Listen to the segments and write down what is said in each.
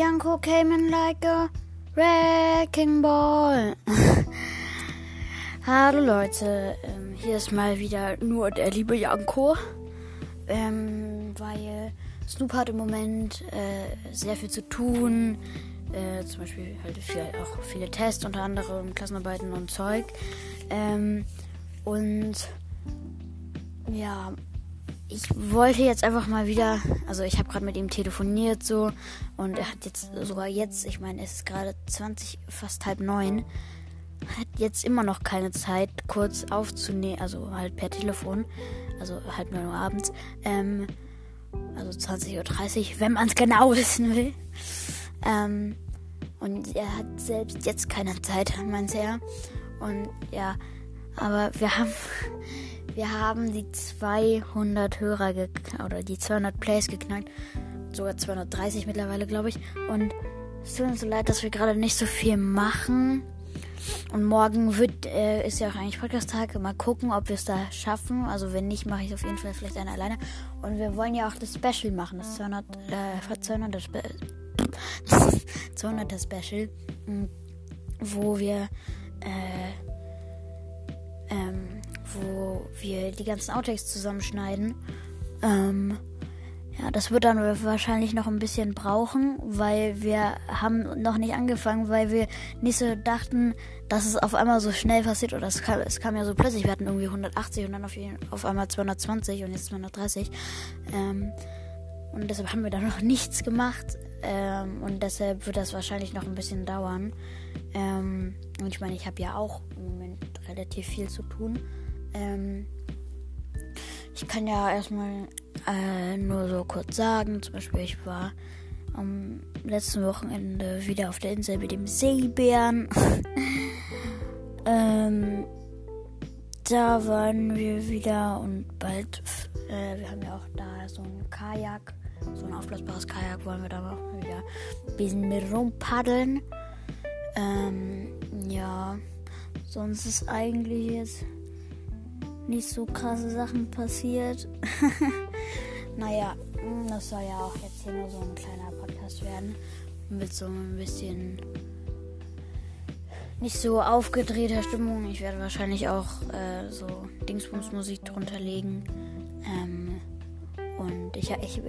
Janko came in like a wrecking ball. Hallo Leute, ähm, hier ist mal wieder nur der liebe Janko. Ähm, weil Snoop hat im Moment äh, sehr viel zu tun. Äh, zum Beispiel halt viel, auch viele Tests, unter anderem Klassenarbeiten und Zeug. Ähm, und ja, ich wollte jetzt einfach mal wieder, also ich habe gerade mit ihm telefoniert so und er hat jetzt sogar jetzt, ich meine, es ist gerade 20, fast halb neun, hat jetzt immer noch keine Zeit, kurz aufzunehmen, also halt per Telefon, also halt nur abends, ähm, also 20.30 Uhr, wenn man es genau wissen will. Ähm, und er hat selbst jetzt keine Zeit, meint er. Und ja, aber wir haben wir haben die 200 Hörer oder die 200 Plays geknackt. Sogar 230 mittlerweile, glaube ich. Und es tut uns so leid, dass wir gerade nicht so viel machen. Und morgen wird, äh, ist ja auch eigentlich Podcast-Tag. Mal gucken, ob wir es da schaffen. Also wenn nicht, mache ich auf jeden Fall vielleicht eine alleine. Und wir wollen ja auch das Special machen. Das 200, äh, 200 Spe 200 Special. Wo wir, äh, ähm, wo wir die ganzen Outtakes zusammenschneiden. Ähm, ja, das wird dann wahrscheinlich noch ein bisschen brauchen, weil wir haben noch nicht angefangen, weil wir nicht so dachten, dass es auf einmal so schnell passiert oder es kam, es kam ja so plötzlich. Wir hatten irgendwie 180 und dann auf, auf einmal 220 und jetzt 230. Ähm, und deshalb haben wir da noch nichts gemacht. Ähm, und deshalb wird das wahrscheinlich noch ein bisschen dauern. Ähm, und ich meine, ich habe ja auch im Moment relativ viel zu tun. Ähm, ich kann ja erstmal äh, nur so kurz sagen, zum Beispiel ich war am letzten Wochenende wieder auf der Insel mit dem Seebären. ähm, da waren wir wieder und bald, äh, wir haben ja auch da so ein Kajak, so ein aufblasbares Kajak, wollen wir da auch wieder ein bisschen mit rumpaddeln. Ähm, ja, sonst ist eigentlich jetzt nicht so krasse Sachen passiert. naja, das soll ja auch jetzt hier nur so ein kleiner Podcast werden. Mit so ein bisschen nicht so aufgedrehter Stimmung. Ich werde wahrscheinlich auch äh, so Dingsbums-Musik drunter legen. Ähm, und ich, ich,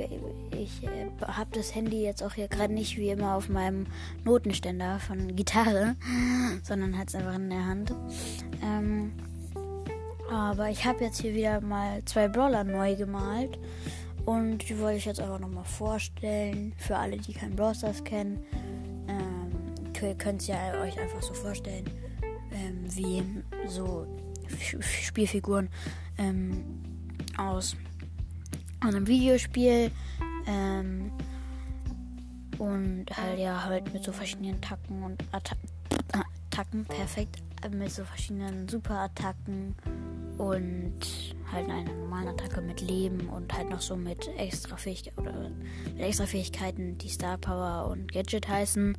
ich äh, habe das Handy jetzt auch hier gerade nicht wie immer auf meinem Notenständer von Gitarre, sondern hat es einfach in der Hand. Ähm, aber ich habe jetzt hier wieder mal zwei Brawler neu gemalt. Und die wollte ich jetzt einfach nochmal vorstellen. Für alle, die keinen Brawl Stars kennen. Ähm, ihr könnt es ja euch einfach so vorstellen, ähm, wie so Spielfiguren ähm, aus einem Videospiel. Ähm, und halt ja halt mit so verschiedenen Tacken und Attacken. Perfekt. Mit so verschiedenen Superattacken und halt eine normale Attacke mit Leben und halt noch so mit extra Fähigkeiten oder mit extra Fähigkeiten, die Star Power und Gadget heißen.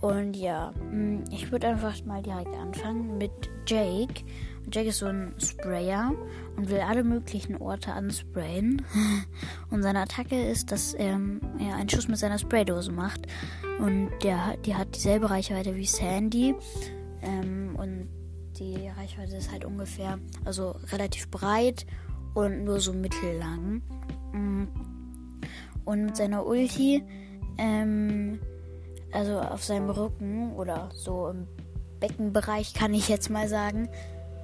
Und ja, hm, ich würde einfach mal direkt anfangen mit Jake. Jake ist so ein Sprayer und will alle möglichen Orte ansprayen. Und seine Attacke ist, dass er, er einen Schuss mit seiner Spraydose macht. Und der, die hat dieselbe Reichweite wie Sandy. Ähm, und die Reichweite ist halt ungefähr, also relativ breit und nur so mittellang. Mm. Und mit seiner Ulti, ähm, also auf seinem Rücken oder so im Beckenbereich kann ich jetzt mal sagen.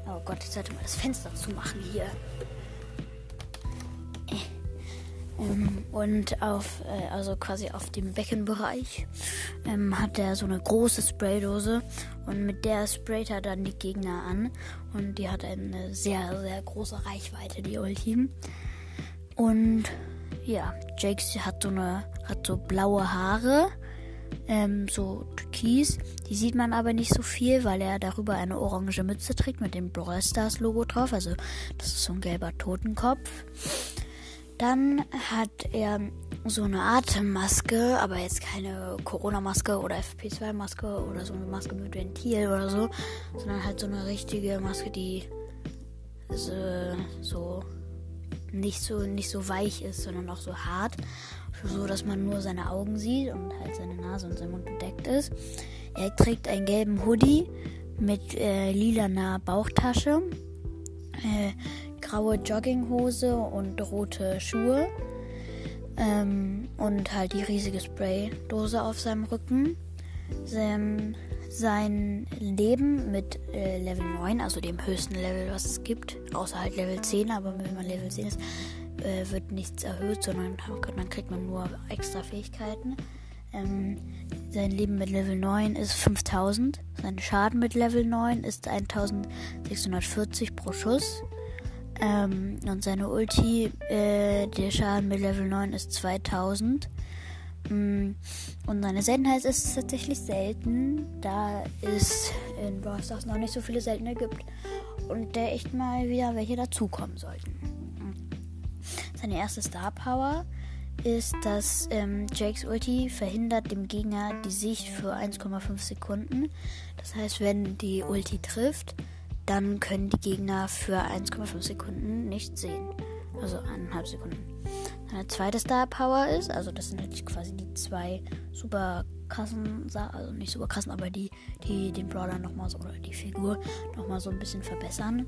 Oh Gott, ich sollte mal das Fenster zumachen hier. Ähm, und auf, äh, also quasi auf dem Beckenbereich, ähm, hat er so eine große Spraydose und mit der sprayt er dann die Gegner an und die hat eine sehr, sehr große Reichweite, die Ulti. Und ja, Jake hat so eine, hat so blaue Haare, ähm, so türkis. Die sieht man aber nicht so viel, weil er darüber eine orange Mütze trägt mit dem Brawl Stars Logo drauf. Also das ist so ein gelber Totenkopf. Dann hat er so eine Atemmaske, aber jetzt keine Corona-Maske oder FP2-Maske oder so eine Maske mit Ventil oder so, sondern halt so eine richtige Maske, die so, nicht so nicht so weich ist, sondern auch so hart. so dass man nur seine Augen sieht und halt seine Nase und sein Mund bedeckt ist. Er trägt einen gelben Hoodie mit äh, lilaner Bauchtasche, äh, graue Jogginghose und rote Schuhe ähm, und halt die riesige Spraydose auf seinem Rücken. Sein, sein Leben mit äh, Level 9, also dem höchsten Level, was es gibt, außer halt Level 10, aber wenn man Level 10 ist, äh, wird nichts erhöht, sondern dann kriegt man nur extra Fähigkeiten. Ähm, sein Leben mit Level 9 ist 5000. Sein Schaden mit Level 9 ist 1640 pro Schuss. Ähm, und seine Ulti, äh, der Schaden mit Level 9 ist 2000. Mm, und seine Seltenheit ist tatsächlich selten, da es in Brawl Stars noch nicht so viele seltene gibt. Und der echt mal wieder welche dazukommen sollten. Seine erste Star Power ist, dass ähm, Jakes Ulti verhindert dem Gegner die Sicht für 1,5 Sekunden. Das heißt, wenn die Ulti trifft, dann können die Gegner für 1,5 Sekunden nicht sehen. Also eineinhalb Sekunden. Seine zweite Star Power ist, also das sind halt quasi die zwei super krassen, also nicht super krassen, aber die, die den Brawler nochmal so, oder die Figur nochmal so ein bisschen verbessern.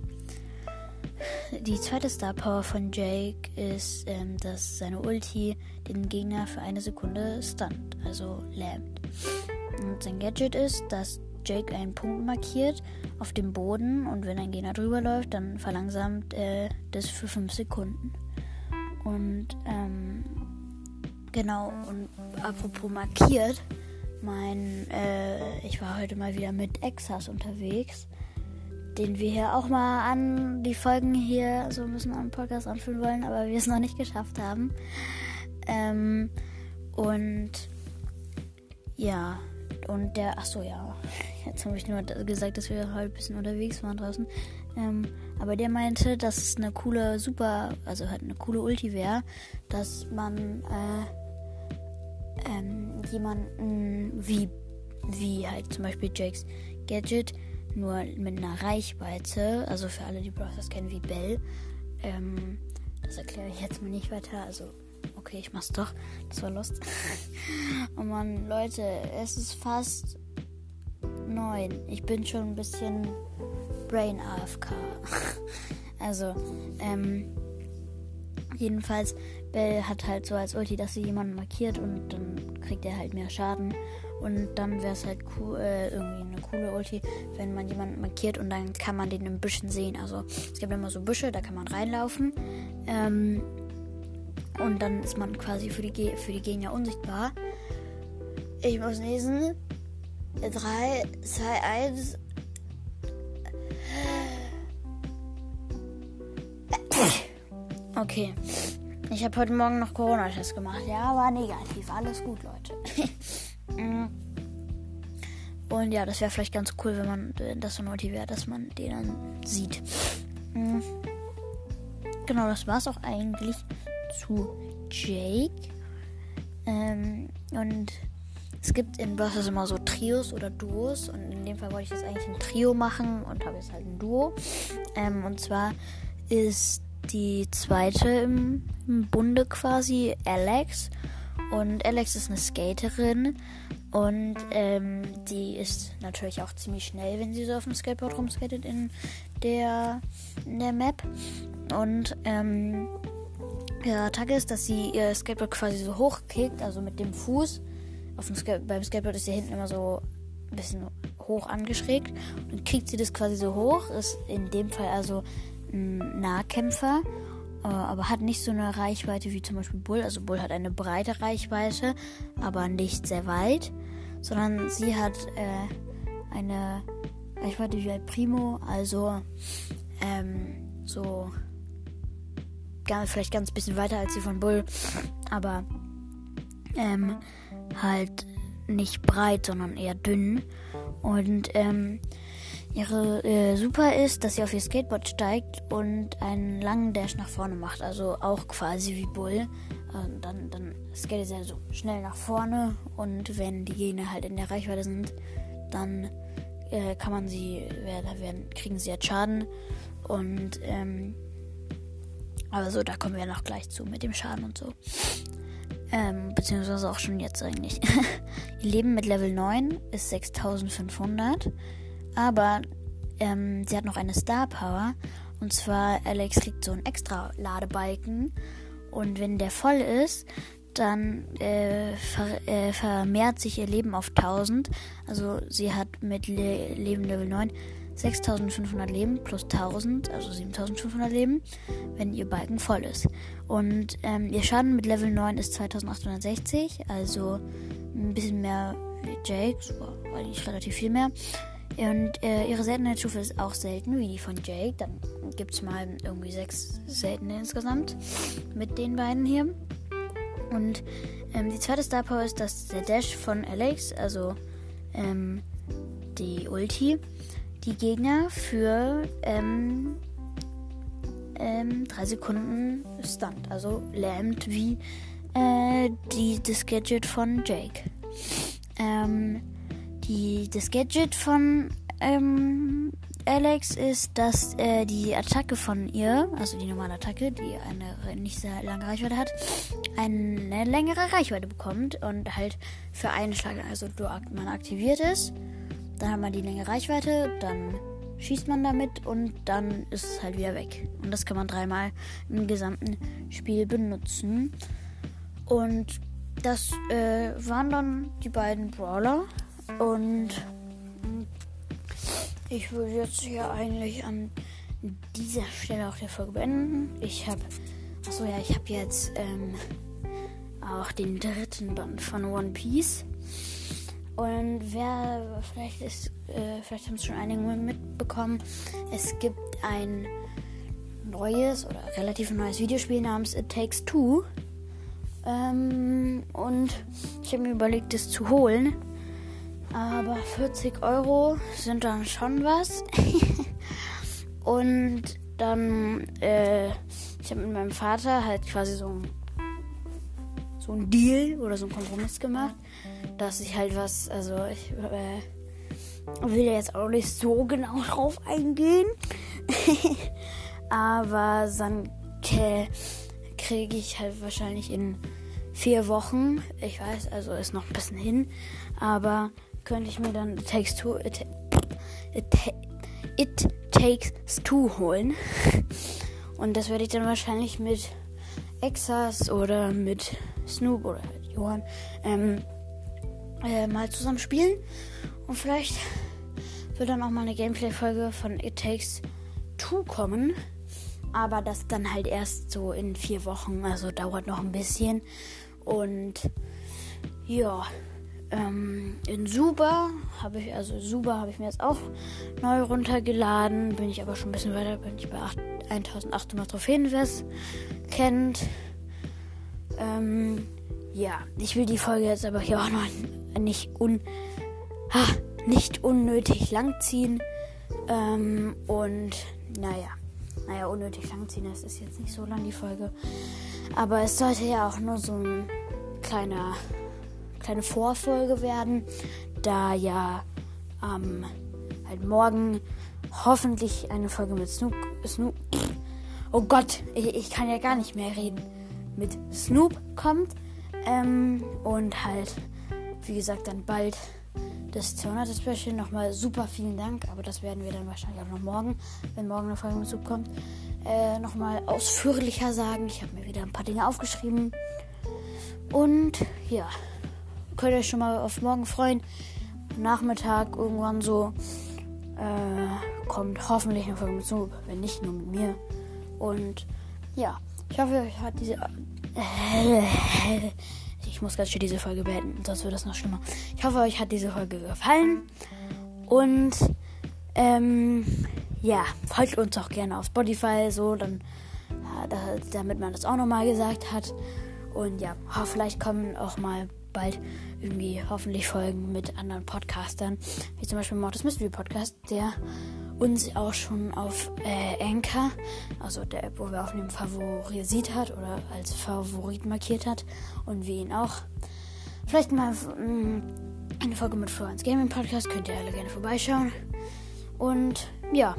Die zweite Star Power von Jake ist, ähm, dass seine Ulti den Gegner für eine Sekunde stunt, also lähmt. Und sein Gadget ist, dass Jake einen Punkt markiert auf dem Boden und wenn ein Gegner drüber läuft, dann verlangsamt er das für 5 Sekunden. Und ähm, genau, und apropos markiert, mein, äh, ich war heute mal wieder mit Exas unterwegs den wir hier auch mal an die Folgen hier so ein bisschen am Podcast anführen wollen, aber wir es noch nicht geschafft haben. Ähm, und ja, und der, ach so, ja, jetzt habe ich nur gesagt, dass wir halt ein bisschen unterwegs waren draußen. Ähm, aber der meinte, dass es eine coole, super, also halt eine coole Ulti wäre, dass man äh, ähm, jemanden wie, wie halt zum Beispiel Jakes Gadget nur mit einer Reichweite, also für alle, die Browsers kennen wie Bell. Ähm, das erkläre ich jetzt mal nicht weiter. Also, okay, ich mach's doch. Das war Lost. oh man, Leute, es ist fast neun. Ich bin schon ein bisschen Brain AFK. also, ähm, jedenfalls, Bell hat halt so als Ulti, dass sie jemanden markiert und dann kriegt er halt mehr Schaden. Und dann wäre es halt cool, äh, irgendwie eine coole Ulti, wenn man jemanden markiert und dann kann man den in Büschen sehen. Also es gibt immer so Büsche, da kann man reinlaufen. Ähm, und dann ist man quasi für die, für die Gegner unsichtbar. Ich muss lesen. 3, 2, 1. Okay. Ich habe heute Morgen noch Corona-Test gemacht. Ja, war negativ. Alles gut, Leute. Und ja, das wäre vielleicht ganz cool, wenn man das so motiviert, dass man den dann sieht. Mm. Genau, das war es auch eigentlich zu Jake. Ähm, und es gibt in Bosses immer so Trios oder Duos. Und in dem Fall wollte ich jetzt eigentlich ein Trio machen und habe jetzt halt ein Duo. Ähm, und zwar ist die zweite im, im Bunde quasi Alex. Und Alex ist eine Skaterin und ähm, die ist natürlich auch ziemlich schnell, wenn sie so auf dem Skateboard rumskatet in der, in der Map. Und ähm, ihre Attacke ist, dass sie ihr Skateboard quasi so hochkickt, also mit dem Fuß. Ska beim Skateboard ist sie hinten immer so ein bisschen hoch angeschrägt. Und kriegt sie das quasi so hoch. Ist in dem Fall also ein Nahkämpfer äh, aber hat nicht so eine Reichweite wie zum Beispiel Bull. Also Bull hat eine breite Reichweite, aber nicht sehr weit, sondern sie hat äh, eine Reichweite wie ein Primo, also ähm, so gar, vielleicht ganz bisschen weiter als die von Bull, aber ähm, halt nicht breit, sondern eher dünn. Und ähm, Ihre äh, Super ist, dass sie auf ihr Skateboard steigt und einen langen Dash nach vorne macht. Also auch quasi wie Bull. Äh, dann, dann skatet sie so schnell nach vorne und wenn die Gegner halt in der Reichweite sind, dann äh, kann man sie, werden, kriegen sie jetzt Schaden. Und ähm, aber so, da kommen wir noch gleich zu mit dem Schaden und so. Ähm, beziehungsweise auch schon jetzt eigentlich. ihr Leben mit Level 9 ist 6500. Aber ähm, sie hat noch eine Star Power. Und zwar, Alex kriegt so einen extra Ladebalken. Und wenn der voll ist, dann äh, ver äh, vermehrt sich ihr Leben auf 1000. Also sie hat mit Le Leben Level 9 6500 Leben plus 1000, also 7500 Leben, wenn ihr Balken voll ist. Und ähm, ihr Schaden mit Level 9 ist 2860, also ein bisschen mehr wie Jake, war eigentlich relativ viel mehr. Und äh, ihre Seltenheitsstufe ist auch selten, wie die von Jake. Dann gibt es mal irgendwie sechs seltene insgesamt mit den beiden hier. Und ähm, die zweite Star Power ist das der Dash von Alex, also ähm, die Ulti, die Gegner für ähm, ähm, drei Sekunden stunt, also lähmt wie äh, die, das Gadget von Jake. Ähm, die, das Gadget von ähm, Alex ist, dass äh, die Attacke von ihr, also die normale Attacke, die eine nicht sehr lange Reichweite hat, eine längere Reichweite bekommt und halt für einen Schlag, also man aktiviert es, dann hat man die längere Reichweite, dann schießt man damit und dann ist es halt wieder weg. Und das kann man dreimal im gesamten Spiel benutzen. Und das äh, waren dann die beiden Brawler. Und ich würde jetzt hier eigentlich an dieser Stelle auch die Folge beenden. Ich habe, achso ja, ich habe jetzt ähm, auch den dritten Band von One Piece. Und wer, vielleicht ist, äh, vielleicht haben es schon einige mitbekommen, es gibt ein neues oder relativ neues Videospiel namens It Takes Two. Ähm, und ich habe mir überlegt, es zu holen. Aber 40 Euro sind dann schon was. und dann, äh, ich habe mit meinem Vater halt quasi so ein, so ein Deal oder so ein Kompromiss gemacht, dass ich halt was, also ich äh, will ja jetzt auch nicht so genau drauf eingehen. Aber dann kriege ich halt wahrscheinlich in vier Wochen, ich weiß, also ist noch ein bisschen hin, aber könnte ich mir dann Two, It, it, it Takes Two holen. Und das werde ich dann wahrscheinlich mit Exas oder mit Snoop oder mit Johann ähm, äh, mal zusammen spielen. Und vielleicht wird dann auch mal eine Gameplay-Folge von It Takes Two kommen. Aber das dann halt erst so in vier Wochen. Also dauert noch ein bisschen. Und ja. Ähm, in Suba habe ich, also Suba habe ich mir jetzt auch neu runtergeladen. Bin ich aber schon ein bisschen weiter, bin ich bei 8, 1800 Trophäen, wer es kennt. Ähm, ja, ich will die Folge jetzt aber hier auch noch nicht, un, ha, nicht unnötig langziehen. Ähm, und naja, naja, unnötig langziehen, das ist jetzt nicht so lang die Folge. Aber es sollte ja auch nur so ein kleiner kleine Vorfolge werden, da ja ähm, halt morgen hoffentlich eine Folge mit Snoop. Snoop oh Gott, ich, ich kann ja gar nicht mehr reden. Mit Snoop kommt. Ähm, und halt, wie gesagt, dann bald das 200 Special. Nochmal super vielen Dank, aber das werden wir dann wahrscheinlich auch noch morgen, wenn morgen eine Folge mit Snoop kommt, äh, nochmal ausführlicher sagen. Ich habe mir wieder ein paar Dinge aufgeschrieben. Und ja könnt ihr euch schon mal auf morgen freuen. Nachmittag irgendwann so äh, kommt hoffentlich eine Folge mit Snoop, wenn nicht nur mit mir. Und ja, ich hoffe, euch hat diese. Äh, ich muss ganz schön diese Folge beenden, sonst wird das noch schlimmer. Ich hoffe, euch hat diese Folge gefallen. Und ähm, ja, folgt uns auch gerne auf Spotify, so, dann, damit man das auch nochmal gesagt hat. Und ja, vielleicht kommen auch mal bald irgendwie hoffentlich Folgen mit anderen Podcastern, wie zum Beispiel Mortis Mystery Podcast, der uns auch schon auf äh, Anchor, also der App, wo wir aufnehmen, favorisiert hat oder als Favorit markiert hat und wir ihn auch. Vielleicht mal mh, mm, eine Folge mit Florence Gaming Podcast, könnt ihr alle gerne vorbeischauen. Und ja,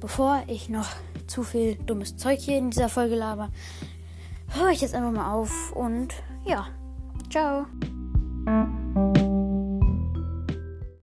bevor ich noch zu viel dummes Zeug hier in dieser Folge laber, höre ich jetzt einfach mal auf und ja, ciao.